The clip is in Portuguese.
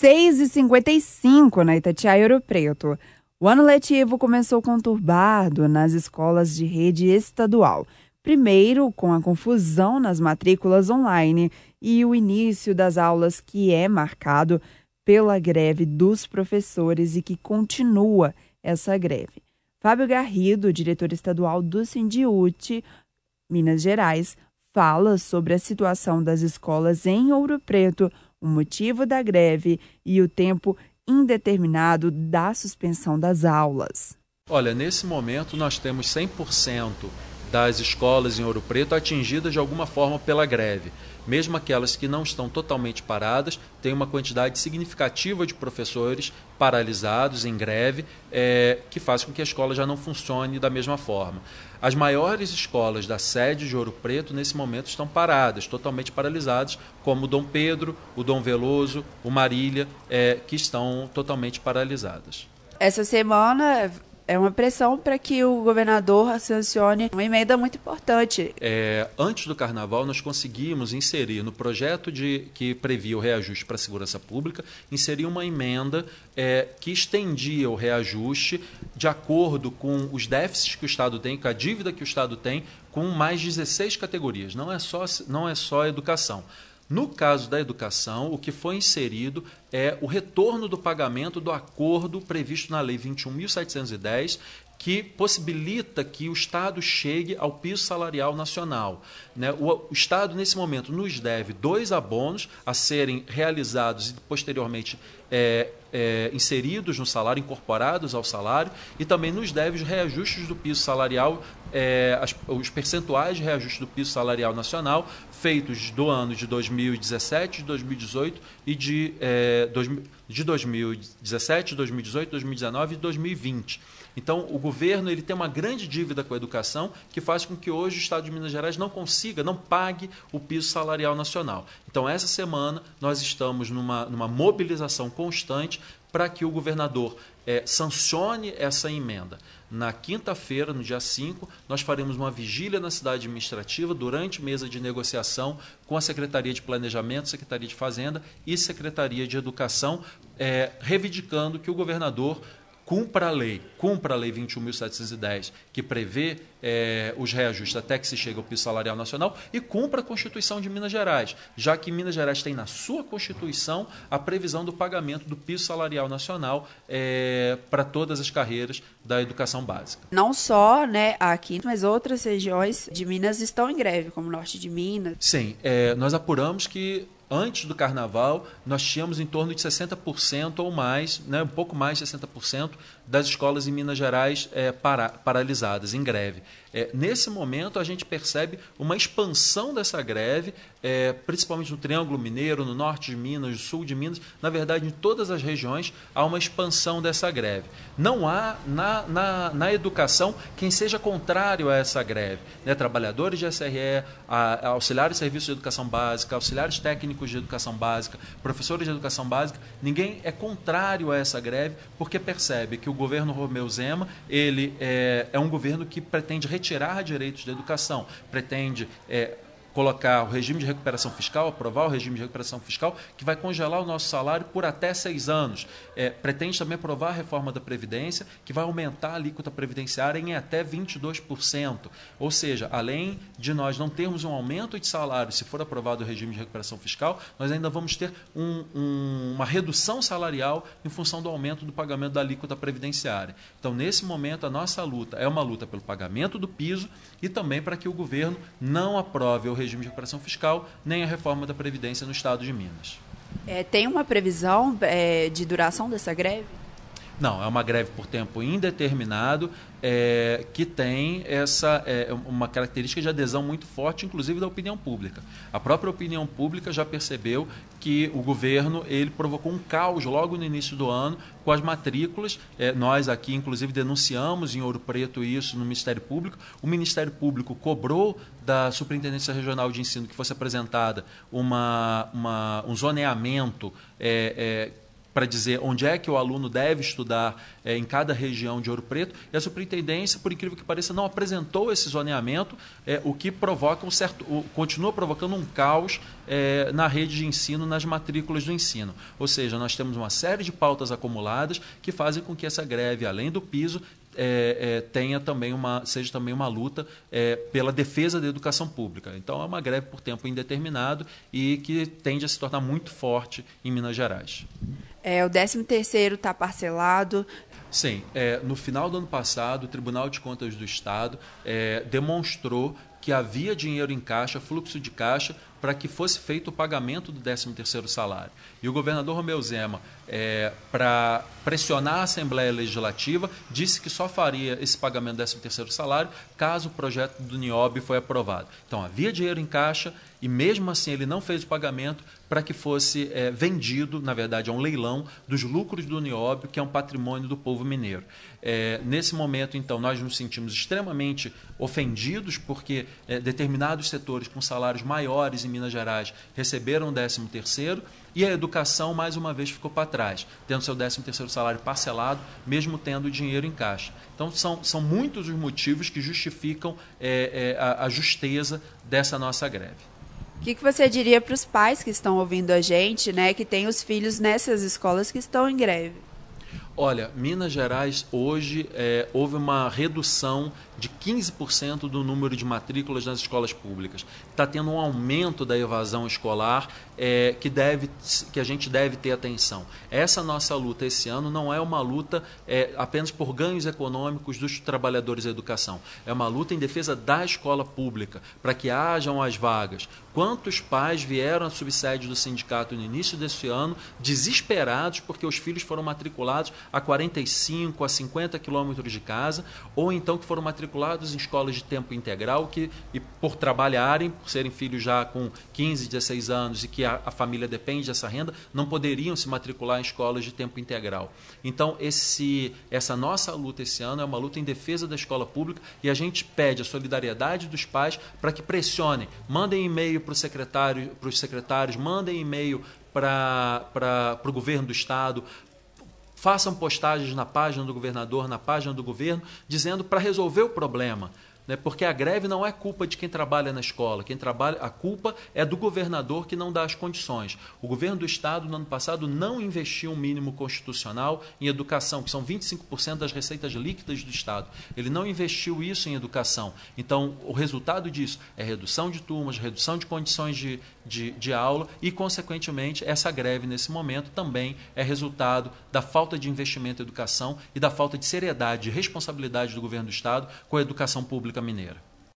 6h55 na Itatiaia Ouro Preto. O ano letivo começou conturbado nas escolas de rede estadual. Primeiro, com a confusão nas matrículas online e o início das aulas que é marcado pela greve dos professores e que continua essa greve. Fábio Garrido, diretor estadual do Sindiute, Minas Gerais, fala sobre a situação das escolas em Ouro Preto, o motivo da greve e o tempo indeterminado da suspensão das aulas. Olha, nesse momento nós temos 100% das escolas em Ouro Preto atingidas de alguma forma pela greve. Mesmo aquelas que não estão totalmente paradas, tem uma quantidade significativa de professores paralisados em greve, é, que faz com que a escola já não funcione da mesma forma. As maiores escolas da sede de Ouro Preto, nesse momento, estão paradas, totalmente paralisadas, como o Dom Pedro, o Dom Veloso, o Marília, é, que estão totalmente paralisadas. Essa semana é uma pressão para que o governador sancione uma emenda muito importante. É, antes do carnaval, nós conseguimos inserir no projeto de que previa o reajuste para a segurança pública, inserir uma emenda é, que estendia o reajuste de acordo com os déficits que o Estado tem, com a dívida que o Estado tem, com mais 16 categorias. Não é só, não é só educação. No caso da educação, o que foi inserido é o retorno do pagamento do acordo previsto na Lei 21.710, que possibilita que o Estado chegue ao piso salarial nacional. Né? O, Estado, nesse momento, nos deve dois abonos a serem realizados e posteriormente é, é, inseridos no salário, incorporados ao salário, e também nos deve os reajustes do piso salarial, é, as, os percentuais de reajuste do piso salarial nacional feitos do ano de 2017, de 2018 e de, é, dois, de 2017, 2018, 2019 e 2020. Então, o governo ele tem uma grande dívida com a educação que faz com que hoje o Estado de Minas Gerais não consiga, não pague o piso salarial nacional. Então, essa semana, nós estamos numa, numa mobilização constante para que o governador é, sancione essa emenda. Na quinta-feira, no dia 5, nós faremos uma vigília na cidade administrativa durante mesa de negociação com a Secretaria de Planejamento, Secretaria de Fazenda e Secretaria de Educação, é, reivindicando que o governador cumpra a lei, cumpra a lei 21.710, que prevê é, os reajustes até que se chegue ao piso salarial nacional, e cumpra a Constituição de Minas Gerais, já que Minas Gerais tem na sua Constituição a previsão do pagamento do piso salarial nacional é, para todas as carreiras da educação básica. Não só né, aqui, mas outras regiões de Minas estão em greve, como o norte de Minas. Sim, é, nós apuramos que antes do carnaval, nós tínhamos em torno de 60% ou mais, né, um pouco mais de 60% das escolas em Minas Gerais é, para, paralisadas, em greve. É, nesse momento, a gente percebe uma expansão dessa greve, é, principalmente no Triângulo Mineiro, no norte de Minas, no sul de Minas, na verdade, em todas as regiões, há uma expansão dessa greve. Não há na, na, na educação quem seja contrário a essa greve. Né? Trabalhadores de SRE, a, a auxiliares de serviços de educação básica, auxiliares técnicos de educação básica, professores de educação básica, ninguém é contrário a essa greve porque percebe que o governo Romeu Zema ele é, é um governo que pretende retirar retirar direitos da educação, pretende é, colocar o regime de recuperação fiscal, aprovar o regime de recuperação fiscal, que vai congelar o nosso salário por até seis anos. É, pretende também aprovar a reforma da Previdência, que vai aumentar a alíquota previdenciária em até 22%. Ou seja, além de nós não termos um aumento de salário se for aprovado o regime de recuperação fiscal, nós ainda vamos ter um, um, uma redução salarial em função do aumento do pagamento da alíquota previdenciária. Então, nesse momento, a nossa luta é uma luta pelo pagamento do piso e também para que o governo não aprove o regime de recuperação fiscal, nem a reforma da Previdência no Estado de Minas. É, tem uma previsão é, de duração dessa greve? Não, é uma greve por tempo indeterminado é, que tem essa é, uma característica de adesão muito forte, inclusive da opinião pública. A própria opinião pública já percebeu que o governo ele provocou um caos logo no início do ano com as matrículas. É, nós aqui, inclusive, denunciamos em Ouro Preto isso no Ministério Público. O Ministério Público cobrou da Superintendência Regional de Ensino que fosse apresentada uma, uma um zoneamento é, é, para dizer onde é que o aluno deve estudar é, em cada região de Ouro Preto. E a superintendência, por incrível que pareça, não apresentou esse zoneamento, é, o que provoca um certo, o, continua provocando um caos é, na rede de ensino, nas matrículas do ensino. Ou seja, nós temos uma série de pautas acumuladas que fazem com que essa greve, além do piso, é, é, tenha também uma, seja também uma luta é, pela defesa da educação pública. Então é uma greve por tempo indeterminado e que tende a se tornar muito forte em Minas Gerais. É, o 13 terceiro está parcelado. Sim, é, no final do ano passado, o Tribunal de Contas do Estado é, demonstrou que havia dinheiro em caixa, fluxo de caixa, para que fosse feito o pagamento do 13º salário. E o governador Romeu Zema, é, para pressionar a Assembleia Legislativa, disse que só faria esse pagamento do 13º salário caso o projeto do NIOB foi aprovado. Então, havia dinheiro em caixa e, mesmo assim, ele não fez o pagamento para que fosse é, vendido, na verdade, a um leilão dos lucros do NIOB, que é um patrimônio do povo mineiro. É, nesse momento, então, nós nos sentimos extremamente ofendidos porque é, determinados setores com salários maiores em Minas Gerais receberam o 13 terceiro e a educação, mais uma vez, ficou para trás, tendo seu 13 terceiro salário parcelado, mesmo tendo dinheiro em caixa. Então, são, são muitos os motivos que justificam é, é, a, a justeza dessa nossa greve. O que, que você diria para os pais que estão ouvindo a gente, né, que têm os filhos nessas escolas que estão em greve? Olha, Minas Gerais hoje é, houve uma redução de 15% do número de matrículas nas escolas públicas. Está tendo um aumento da evasão escolar é, que, deve, que a gente deve ter atenção. Essa nossa luta esse ano não é uma luta é, apenas por ganhos econômicos dos trabalhadores da educação. É uma luta em defesa da escola pública, para que hajam as vagas. Quantos pais vieram à subsede do sindicato no início desse ano desesperados porque os filhos foram matriculados a 45, a 50 quilômetros de casa, ou então que foram matriculados em escolas de tempo integral que, e por trabalharem, por serem filhos já com 15, 16 anos e que a, a, família depende dessa renda, não poderiam se matricular em escolas de tempo integral. Então, esse, essa nossa luta esse ano é uma luta em defesa da escola pública e a gente pede a solidariedade dos pais para que pressionem, mandem e-mail para secretário, os secretários, mandem e-mail para o governo do Estado, façam postagens na página do governador, na página do governo, dizendo para resolver o problema né? porque a greve não é culpa de quem trabalha na escola, quem trabalha, a culpa é do governador que não dá as condições. O governo do estado no ano passado não investiu um mínimo constitucional em educação, que são 25% das receitas líquidas do estado. Ele não investiu isso em educação. Então, o resultado disso é redução de turmas, redução de condições de, de, de aula e, consequentemente, essa greve nesse momento também é resultado da falta de investimento em educação e da falta de seriedade e responsabilidade do governo do estado com a educação pública República Mineira.